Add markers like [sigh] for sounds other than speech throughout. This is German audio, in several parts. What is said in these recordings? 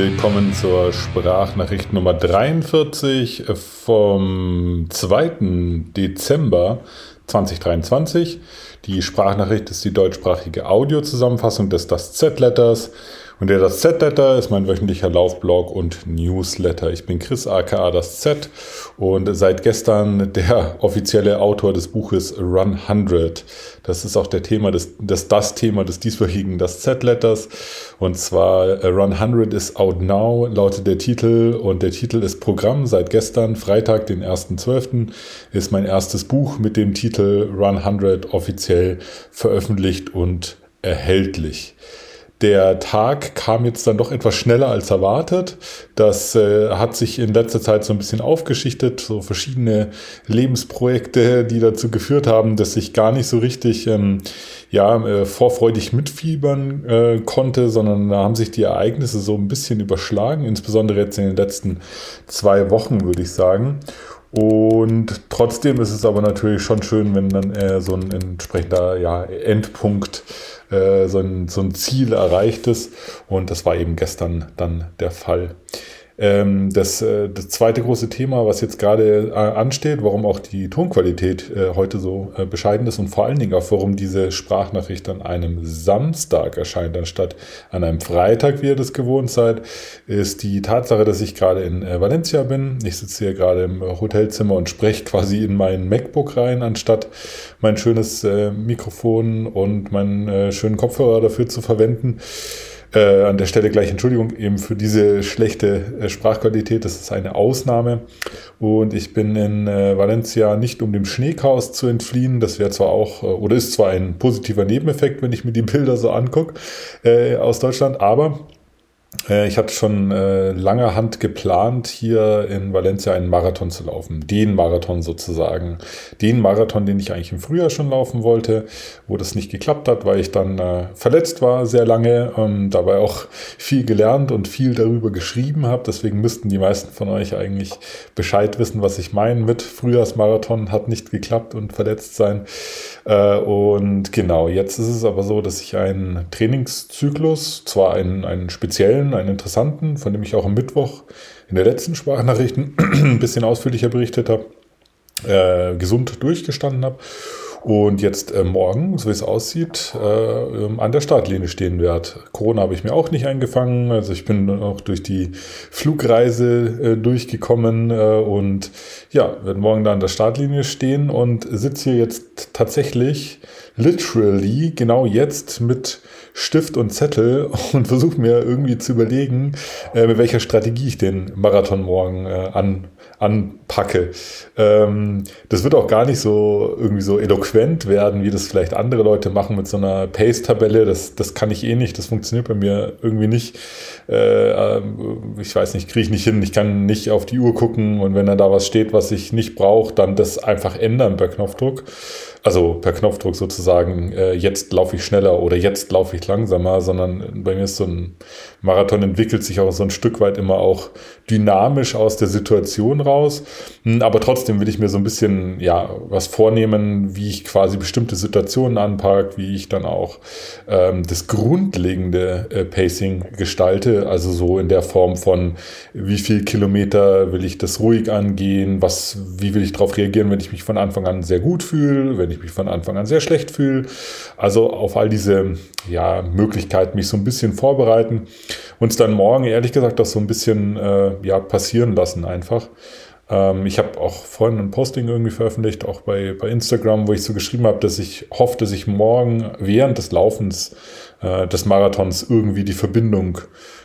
willkommen zur Sprachnachricht Nummer 43 vom 2. Dezember 2023. Die Sprachnachricht ist die deutschsprachige Audiozusammenfassung des Das Z-Letters. Und der Das Z-Letter ist mein wöchentlicher Laufblog und Newsletter. Ich bin Chris aka Das Z und seit gestern der offizielle Autor des Buches Run 100. Das ist auch der Thema des, das, das Thema des dieswöchigen Das Z-Letters. Und zwar äh, Run 100 is out now, lautet der Titel. Und der Titel ist Programm seit gestern, Freitag, den 1.12. ist mein erstes Buch mit dem Titel Run 100 offiziell veröffentlicht und erhältlich. Der Tag kam jetzt dann doch etwas schneller als erwartet. Das äh, hat sich in letzter Zeit so ein bisschen aufgeschichtet, so verschiedene Lebensprojekte, die dazu geführt haben, dass ich gar nicht so richtig ähm, ja, äh, vorfreudig mitfiebern äh, konnte, sondern da haben sich die Ereignisse so ein bisschen überschlagen, insbesondere jetzt in den letzten zwei Wochen, würde ich sagen. Und trotzdem ist es aber natürlich schon schön, wenn dann äh, so ein entsprechender ja, Endpunkt, äh, so, ein, so ein Ziel erreicht ist. Und das war eben gestern dann der Fall. Ähm, das, äh, das zweite große Thema, was jetzt gerade äh, ansteht, warum auch die Tonqualität äh, heute so bescheiden ist und vor allen Dingen auch, warum diese Sprachnachricht an einem Samstag erscheint, anstatt an einem Freitag, wie ihr das gewohnt seid, ist die Tatsache, dass ich gerade in Valencia bin. Ich sitze hier gerade im Hotelzimmer und spreche quasi in mein MacBook rein, anstatt mein schönes Mikrofon und meinen schönen Kopfhörer dafür zu verwenden. Äh, an der Stelle gleich Entschuldigung eben für diese schlechte äh, Sprachqualität. Das ist eine Ausnahme. Und ich bin in äh, Valencia nicht um dem Schneechaos zu entfliehen. Das wäre zwar auch, äh, oder ist zwar ein positiver Nebeneffekt, wenn ich mir die Bilder so angucke äh, aus Deutschland, aber ich hatte schon äh, lange Hand geplant, hier in Valencia einen Marathon zu laufen. Den Marathon sozusagen. Den Marathon, den ich eigentlich im Frühjahr schon laufen wollte, wo das nicht geklappt hat, weil ich dann äh, verletzt war sehr lange, ähm, dabei auch viel gelernt und viel darüber geschrieben habe. Deswegen müssten die meisten von euch eigentlich Bescheid wissen, was ich meine mit Frühjahrsmarathon hat nicht geklappt und verletzt sein. Äh, und genau, jetzt ist es aber so, dass ich einen Trainingszyklus, zwar einen, einen speziellen, einen interessanten, von dem ich auch am Mittwoch in der letzten Sprachnachrichten ein [clears throat] bisschen ausführlicher berichtet habe, äh, gesund durchgestanden habe und jetzt äh, morgen, so wie es aussieht, äh, ähm, an der Startlinie stehen werde. Corona habe ich mir auch nicht eingefangen, also ich bin auch durch die Flugreise äh, durchgekommen äh, und ja, werde morgen da an der Startlinie stehen und sitze hier jetzt tatsächlich literally genau jetzt mit Stift und Zettel [laughs] und versuche mir irgendwie zu überlegen, äh, mit welcher Strategie ich den Marathon morgen äh, an anpacke. Ähm, das wird auch gar nicht so irgendwie so eloquent werden, wie das vielleicht andere Leute machen mit so einer Pace-Tabelle. Das, das kann ich eh nicht. Das funktioniert bei mir irgendwie nicht. Äh, ich weiß nicht, kriege ich nicht hin. Ich kann nicht auf die Uhr gucken und wenn da da was steht, was ich nicht brauche, dann das einfach ändern per Knopfdruck. Also per Knopfdruck sozusagen, äh, jetzt laufe ich schneller oder jetzt laufe ich langsamer, sondern bei mir ist so ein Marathon entwickelt sich auch so ein Stück weit immer auch dynamisch aus der Situation raus. Hm, aber trotzdem will ich mir so ein bisschen, ja, was vornehmen, wie ich quasi bestimmte Situationen anpacke, wie ich dann auch ähm, das grundlegende äh, Pacing gestalte. Also so in der Form von, wie viel Kilometer will ich das ruhig angehen, was, wie will ich darauf reagieren, wenn ich mich von Anfang an sehr gut fühle, wenn ich mich von Anfang an sehr schlecht fühle. Also auf all diese ja, Möglichkeiten, mich so ein bisschen vorbereiten uns dann morgen ehrlich gesagt das so ein bisschen äh, ja, passieren lassen einfach. Ähm, ich habe auch vorhin ein Posting irgendwie veröffentlicht, auch bei, bei Instagram, wo ich so geschrieben habe, dass ich hoffe, dass ich morgen während des Laufens äh, des Marathons irgendwie die Verbindung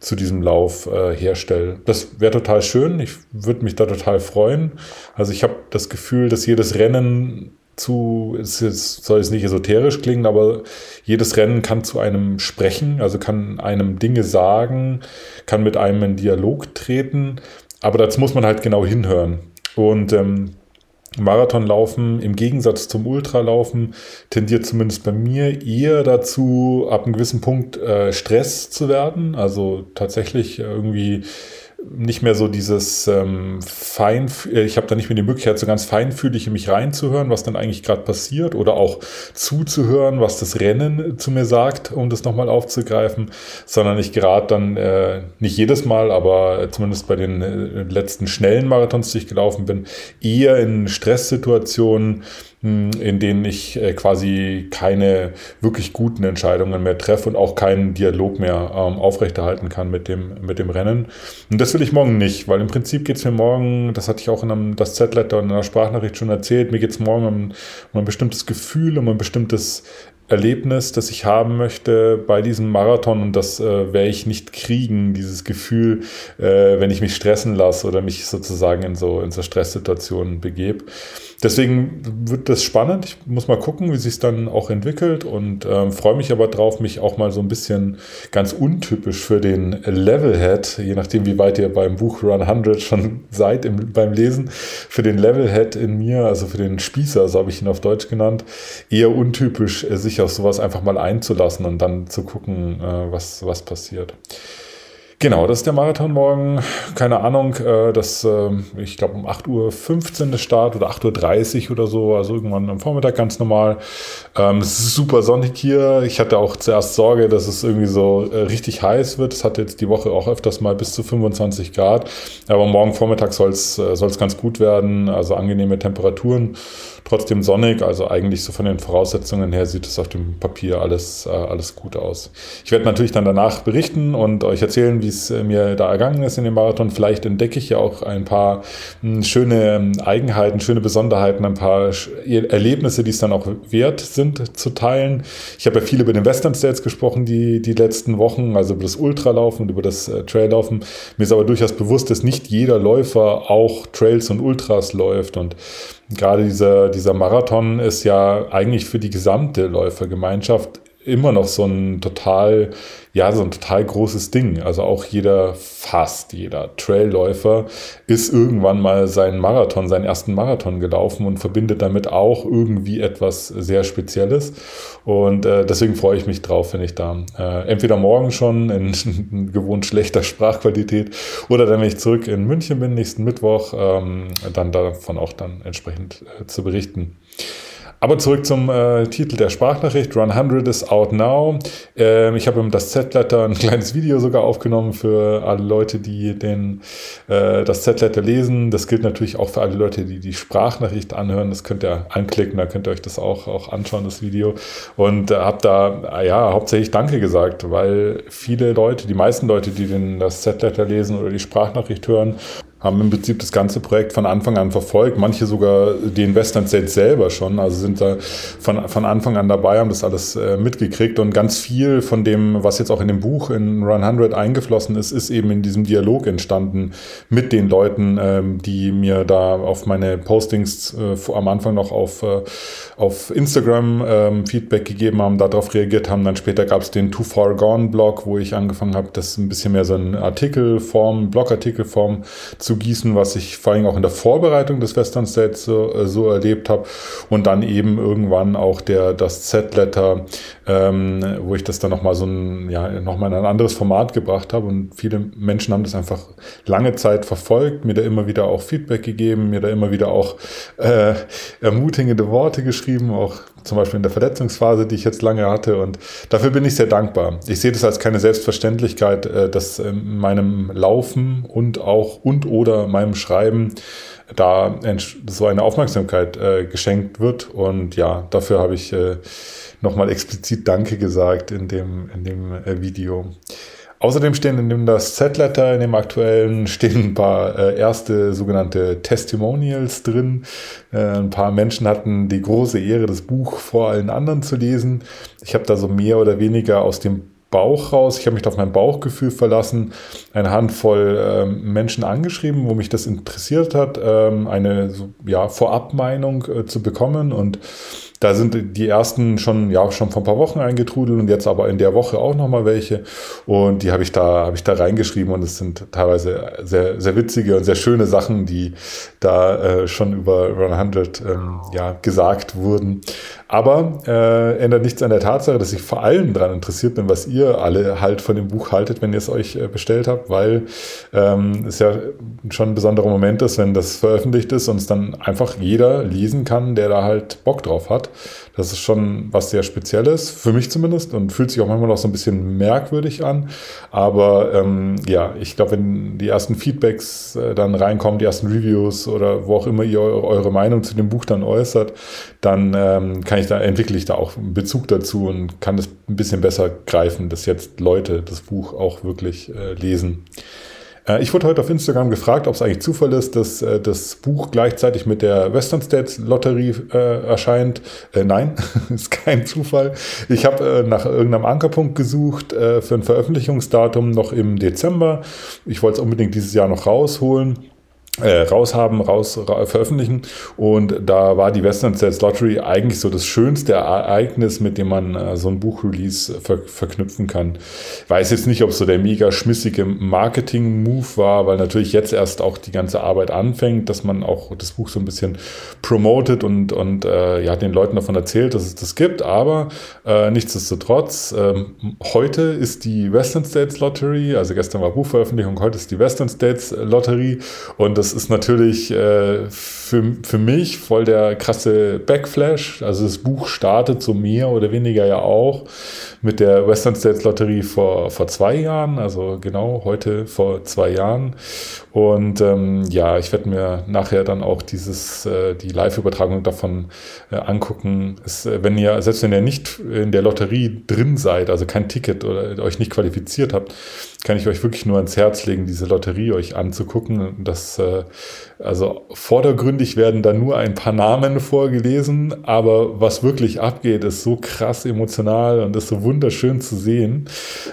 zu diesem Lauf äh, herstelle. Das wäre total schön. Ich würde mich da total freuen. Also ich habe das Gefühl, dass jedes Rennen zu, es soll es nicht esoterisch klingen, aber jedes Rennen kann zu einem sprechen, also kann einem Dinge sagen, kann mit einem in Dialog treten, aber dazu muss man halt genau hinhören. Und ähm, Marathonlaufen im Gegensatz zum Ultralaufen tendiert zumindest bei mir eher dazu, ab einem gewissen Punkt äh, Stress zu werden. Also tatsächlich irgendwie nicht mehr so dieses ähm, fein, äh, ich habe da nicht mehr die Möglichkeit, so ganz feinfühlig in mich reinzuhören, was dann eigentlich gerade passiert oder auch zuzuhören, was das Rennen zu mir sagt, um das nochmal aufzugreifen, sondern ich gerade dann äh, nicht jedes Mal, aber zumindest bei den äh, letzten schnellen Marathons, die ich gelaufen bin, eher in Stresssituationen in denen ich äh, quasi keine wirklich guten Entscheidungen mehr treffe und auch keinen Dialog mehr ähm, aufrechterhalten kann mit dem, mit dem Rennen. Und das will ich morgen nicht, weil im Prinzip geht es mir morgen, das hatte ich auch in einem, das Z-Letter und in einer Sprachnachricht schon erzählt, mir geht es morgen um, um ein bestimmtes Gefühl, um ein bestimmtes Erlebnis, das ich haben möchte bei diesem Marathon und das äh, werde ich nicht kriegen, dieses Gefühl, äh, wenn ich mich stressen lasse oder mich sozusagen in so, in so Stresssituationen begebe. Deswegen wird das spannend. Ich muss mal gucken, wie sich es dann auch entwickelt und ähm, freue mich aber drauf, mich auch mal so ein bisschen ganz untypisch für den Levelhead, je nachdem wie weit ihr beim Buch Run 100 schon seid im, beim Lesen, für den Levelhead in mir, also für den Spießer, so habe ich ihn auf Deutsch genannt, eher untypisch, äh, sich auf sowas einfach mal einzulassen und dann zu gucken, äh, was, was passiert. Genau, das ist der Marathon morgen. Keine Ahnung, äh, das, äh, ich glaube um 8.15 Uhr Start oder 8.30 Uhr oder so, also irgendwann am Vormittag ganz normal. Ähm, es ist super sonnig hier. Ich hatte auch zuerst Sorge, dass es irgendwie so äh, richtig heiß wird. Es hat jetzt die Woche auch öfters mal bis zu 25 Grad. Aber morgen Vormittag soll es äh, ganz gut werden, also angenehme Temperaturen trotzdem sonnig. Also eigentlich so von den Voraussetzungen her sieht es auf dem Papier alles, äh, alles gut aus. Ich werde natürlich dann danach berichten und euch erzählen, wie es äh, mir da ergangen ist in dem Marathon. Vielleicht entdecke ich ja auch ein paar hm, schöne ähm, Eigenheiten, schöne Besonderheiten, ein paar Erlebnisse, die es dann auch wert sind zu teilen. Ich habe ja viel über den Western States gesprochen, die, die letzten Wochen, also über das Ultralaufen und über das äh, Traillaufen. Mir ist aber durchaus bewusst, dass nicht jeder Läufer auch Trails und Ultras läuft und gerade dieser, dieser Marathon ist ja eigentlich für die gesamte Läufergemeinschaft immer noch so ein total, ja, so ein total großes Ding. Also auch jeder, fast jeder Trailläufer ist irgendwann mal seinen Marathon, seinen ersten Marathon gelaufen und verbindet damit auch irgendwie etwas sehr Spezielles. Und äh, deswegen freue ich mich drauf, wenn ich da äh, entweder morgen schon in, [laughs] gewohnt schlechter Sprachqualität oder dann, wenn ich zurück in München bin, nächsten Mittwoch, ähm, dann davon auch dann entsprechend äh, zu berichten. Aber zurück zum äh, Titel der Sprachnachricht. Run 100 is out now. Ähm, ich habe das Z-Letter ein [laughs] kleines Video sogar aufgenommen für alle Leute, die den, äh, das Z-Letter lesen. Das gilt natürlich auch für alle Leute, die die Sprachnachricht anhören. Das könnt ihr anklicken, da könnt ihr euch das auch, auch anschauen, das Video. Und äh, habe da ja hauptsächlich Danke gesagt, weil viele Leute, die meisten Leute, die den, das Z-Letter lesen oder die Sprachnachricht hören, haben im Prinzip das ganze Projekt von Anfang an verfolgt, manche sogar den Western States selber schon, also sind da von, von Anfang an dabei, haben das alles äh, mitgekriegt. Und ganz viel von dem, was jetzt auch in dem Buch in Run 100 eingeflossen ist, ist eben in diesem Dialog entstanden mit den Leuten, ähm, die mir da auf meine Postings äh, am Anfang noch auf, äh, auf Instagram ähm, Feedback gegeben haben, darauf reagiert haben, dann später gab es den Too Far Gone Blog, wo ich angefangen habe, das ein bisschen mehr so in Artikelform, Blogartikelform zu gießen, was ich vor allem auch in der Vorbereitung des Western States so, äh, so erlebt habe. Und dann eben irgendwann auch der, das Z-Letter, ähm, wo ich das dann nochmal so ein, ja, nochmal in ein anderes Format gebracht habe. Und viele Menschen haben das einfach lange Zeit verfolgt, mir da immer wieder auch Feedback gegeben, mir da immer wieder auch äh, ermutigende Worte geschrieben, auch zum Beispiel in der Verletzungsphase, die ich jetzt lange hatte. Und dafür bin ich sehr dankbar. Ich sehe das als keine Selbstverständlichkeit, äh, dass in meinem Laufen und auch und oder meinem Schreiben da so eine Aufmerksamkeit äh, geschenkt wird. Und ja, dafür habe ich äh, nochmal explizit Danke gesagt in dem, in dem Video. Außerdem stehen in dem das Z-Letter, in dem aktuellen, [laughs] stehen ein paar äh, erste sogenannte Testimonials drin. Äh, ein paar Menschen hatten die große Ehre, das Buch vor allen anderen zu lesen. Ich habe da so mehr oder weniger aus dem Bauch raus. Ich habe mich auf mein Bauchgefühl verlassen, eine Handvoll ähm, Menschen angeschrieben, wo mich das interessiert hat, ähm, eine so, ja, Vorabmeinung äh, zu bekommen. Und da sind die ersten schon, ja, schon vor ein paar Wochen eingetrudelt und jetzt aber in der Woche auch nochmal welche. Und die habe ich da, habe ich da reingeschrieben und es sind teilweise sehr, sehr witzige und sehr schöne Sachen, die da äh, schon über Run 100 ähm, ja, gesagt wurden. Aber äh, ändert nichts an der Tatsache, dass ich vor allem daran interessiert bin, was ihr alle halt von dem Buch haltet, wenn ihr es euch äh, bestellt habt, weil ähm, es ja schon ein besonderer Moment ist, wenn das veröffentlicht ist und es dann einfach jeder lesen kann, der da halt Bock drauf hat. Das ist schon was sehr Spezielles, für mich zumindest, und fühlt sich auch manchmal noch so ein bisschen merkwürdig an. Aber ähm, ja, ich glaube, wenn die ersten Feedbacks äh, dann reinkommen, die ersten Reviews oder wo auch immer ihr eure Meinung zu dem Buch dann äußert, dann ähm, kann ich da, entwickle ich da auch einen Bezug dazu und kann das ein bisschen besser greifen, dass jetzt Leute das Buch auch wirklich äh, lesen. Äh, ich wurde heute auf Instagram gefragt, ob es eigentlich Zufall ist, dass äh, das Buch gleichzeitig mit der Western States Lotterie äh, erscheint. Nein, [laughs] ist kein Zufall. Ich habe nach irgendeinem Ankerpunkt gesucht für ein Veröffentlichungsdatum noch im Dezember. Ich wollte es unbedingt dieses Jahr noch rausholen äh, raushaben, raus ra veröffentlichen. Und da war die Western States Lottery eigentlich so das schönste Ereignis, mit dem man äh, so ein Buchrelease ver verknüpfen kann. Ich weiß jetzt nicht, ob so der mega schmissige Marketing-Move war, weil natürlich jetzt erst auch die ganze Arbeit anfängt, dass man auch das Buch so ein bisschen promotet und, und äh, ja, den Leuten davon erzählt, dass es das gibt. Aber äh, nichtsdestotrotz, ähm, heute ist die Western States Lottery, also gestern war Buchveröffentlichung, heute ist die Western States Lottery und das das ist natürlich äh, für, für mich voll der krasse Backflash. Also das Buch startet so mehr oder weniger ja auch mit der Western States Lotterie vor, vor zwei Jahren, also genau heute vor zwei Jahren. Und ähm, ja, ich werde mir nachher dann auch dieses, äh, die Live-Übertragung davon äh, angucken. Es, äh, wenn ihr, selbst wenn ihr nicht in der Lotterie drin seid, also kein Ticket oder euch nicht qualifiziert habt, kann ich euch wirklich nur ans Herz legen, diese Lotterie euch anzugucken. Das, äh, also vordergründig werden da nur ein paar Namen vorgelesen, aber was wirklich abgeht, ist so krass emotional und ist so wunderschön zu sehen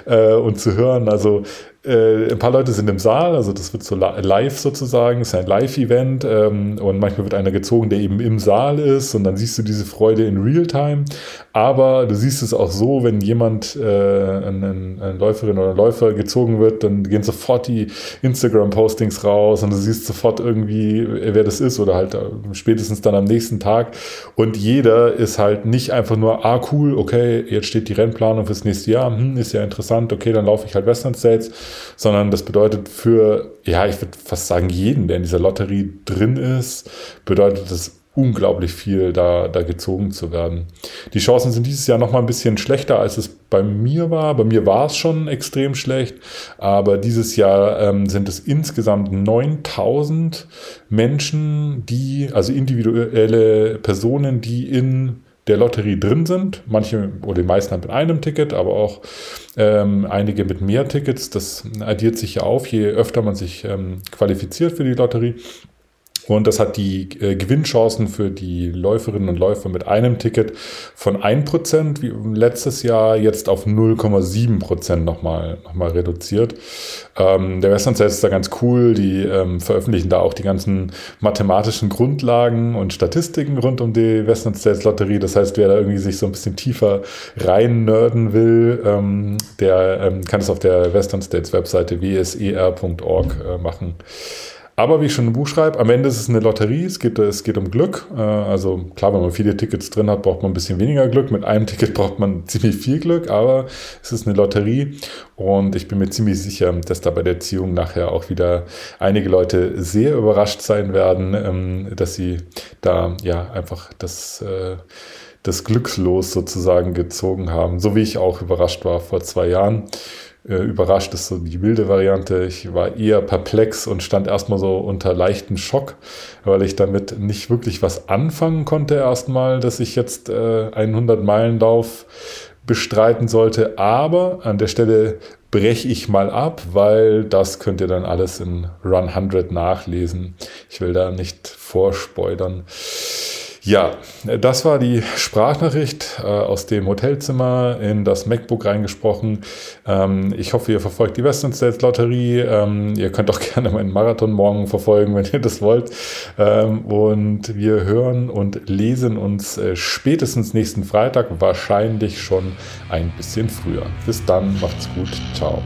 äh, und zu hören. Also äh, ein paar Leute sind im Saal, also das wird so live sozusagen, ist ein Live-Event ähm, und manchmal wird einer gezogen, der eben im Saal ist und dann siehst du diese Freude in Realtime. Aber du siehst es auch so, wenn jemand, äh, eine, eine Läuferin oder ein Läufer gezogen wird, dann gehen sofort die Instagram-Postings raus und du siehst sofort irgendwie, wer das ist oder halt äh, spätestens dann am nächsten Tag. Und jeder ist halt nicht einfach nur, ah cool, okay, jetzt steht die Rennplanung fürs nächste Jahr, hm, ist ja interessant, okay, dann laufe ich halt Western States sondern das bedeutet für, ja, ich würde fast sagen, jeden, der in dieser Lotterie drin ist, bedeutet das unglaublich viel, da, da gezogen zu werden. Die Chancen sind dieses Jahr noch mal ein bisschen schlechter, als es bei mir war. Bei mir war es schon extrem schlecht, aber dieses Jahr ähm, sind es insgesamt 9000 Menschen, die, also individuelle Personen, die in der Lotterie drin sind. Manche oder die meisten haben mit einem Ticket, aber auch ähm, einige mit mehr Tickets. Das addiert sich ja auf, je öfter man sich ähm, qualifiziert für die Lotterie. Und das hat die äh, Gewinnchancen für die Läuferinnen und Läufer mit einem Ticket von 1% wie letztes Jahr jetzt auf 0,7% nochmal noch mal reduziert. Ähm, der Western Sales ist da ganz cool. Die ähm, veröffentlichen da auch die ganzen mathematischen Grundlagen und Statistiken rund um die Western States Lotterie. Das heißt, wer da irgendwie sich so ein bisschen tiefer rein nerden will, ähm, der ähm, kann es auf der Western States Webseite wser.org äh, machen. Aber wie ich schon im Buch schreibe, am Ende ist es eine Lotterie, es geht, es geht um Glück. Äh, also klar, wenn man viele Tickets drin hat, braucht man ein bisschen weniger Glück. Mit einem Ticket [laughs] braucht man ziemlich viel Glück, aber es ist eine Lotterie und ich bin mir ziemlich sicher, dass da bei der Ziehung nachher auch wieder einige Leute sehr überrascht sein werden, ähm, dass sie da ja einfach das äh, das Glückslos sozusagen gezogen haben, so wie ich auch überrascht war vor zwei Jahren äh, überrascht ist so die wilde Variante. Ich war eher perplex und stand erstmal so unter leichten Schock, weil ich damit nicht wirklich was anfangen konnte erstmal, dass ich jetzt äh, einen 100-Meilen-Lauf bestreiten sollte. Aber an der Stelle breche ich mal ab, weil das könnt ihr dann alles in Run 100 nachlesen. Ich will da nicht vorspoilern. Ja, das war die Sprachnachricht äh, aus dem Hotelzimmer in das MacBook reingesprochen. Ähm, ich hoffe, ihr verfolgt die Western States Lotterie. Ähm, ihr könnt auch [laughs] gerne meinen Marathon morgen verfolgen, wenn ihr das wollt. Ähm, und wir hören und lesen uns äh, spätestens nächsten Freitag, wahrscheinlich schon ein bisschen früher. Bis dann, macht's gut, ciao.